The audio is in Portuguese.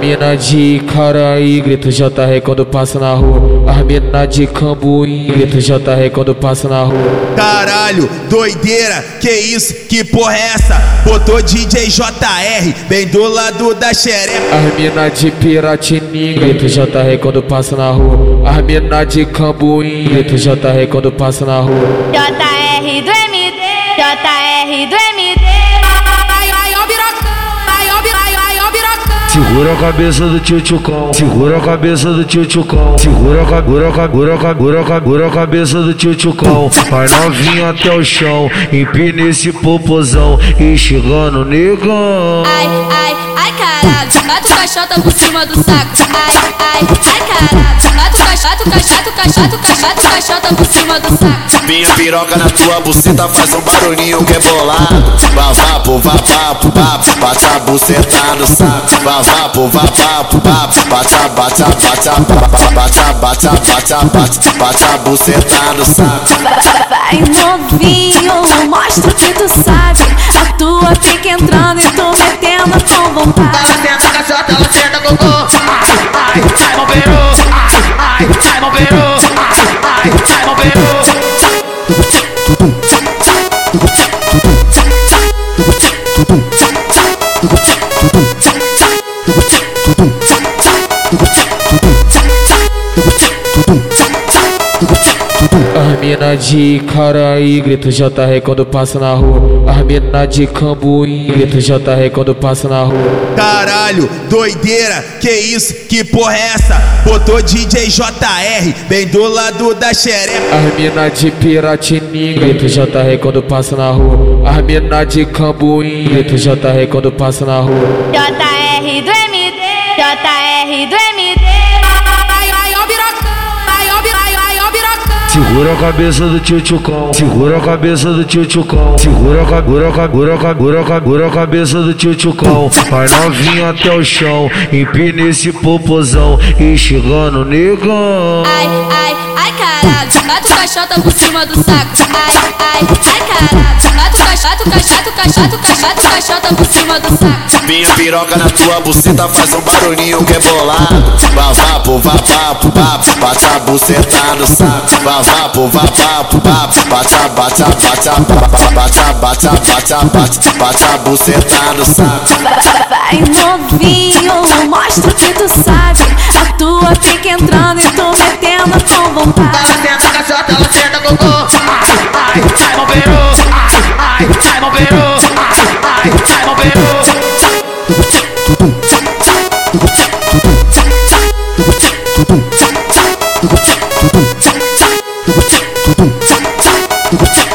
mina de Caraí, grito JR quando passa na rua. As mina de Cambuí, grito JR quando passa na rua. Caralho, doideira, que isso, que porra é essa? Botou DJ JR, bem do lado da xereca. As mina de Piratininga, grito JR quando passa na rua. As mina de Cambuí, grito JR quando passa na rua. JR do MD, JR do MD. Segura a cabeça do tio Tchucão, segura a cabeça do tio Tchucão, segura a ca- segura a ca- segura a cabeça do tio Tchucão, vai novinha até o chão, empina esse popozão e chegando negão. Ai, ai, ai, caralho. Bate o caixota por cima do saco. Ai, ai, ai, caralho. Bate o caixota, o caixota, o caixota, o caixota, o caixota por cima do saco. Minha piroca na tua buceta faz um barulhinho que é bolado. Bate a buceta no saco. Vavapo, vapapo, papo, bate a, bate a, bate a, bate a, bate a, bate a, bate bate a buceta no saco. Vai novinho, mostra o que tu sabe. A tua fica entrando e tu metendo com vontade. Ela senta caixota, ela senta cocô. Ai, ai, ai, peru. Ai, ai, ai, peru. Ai, ai, ai, 두고 짝 mina de Caraí, grito JR quando passa na rua. As mina de Cambuí, grito JR quando passa na rua. Caralho, doideira, que isso, que porra é essa? Botou DJ JR, bem do lado da xereca. As mina de Piratininga, grito JR quando passa na rua. As mina de Cambuí, grito JR quando passa na rua. JR do MD, JR do MD. Segura a cabeça do tio Tchucão, segura a cabeça do tio Tchucão, segura a ca- segura a ca- segura a cabeça do tio Tchucão, vai novinha até o chão, empina esse popozão e chegando negão. Ai, ai, ai, caralho. Bate o caixota por cima do saco. Ai, ai, ai, caralho caixota, caixota, caixota, caixota, caixota por cima do saco. Minha piroca na tua buceta faz um barulhinho que é bolado. Vavapo, vavapo, papo, bata a buceta no saco. Vavapo, vavapo, vapo, bata, bata, bata, bata, bata, bata, bata, bata, bata a buceta no saco. Vai novinho, mostra o que tu sabe. A tua fica entrando e tu metendo com vontade. Ela senta, caixota, ela senta, cocô. Ai, ai, ai, bombeiro. 고착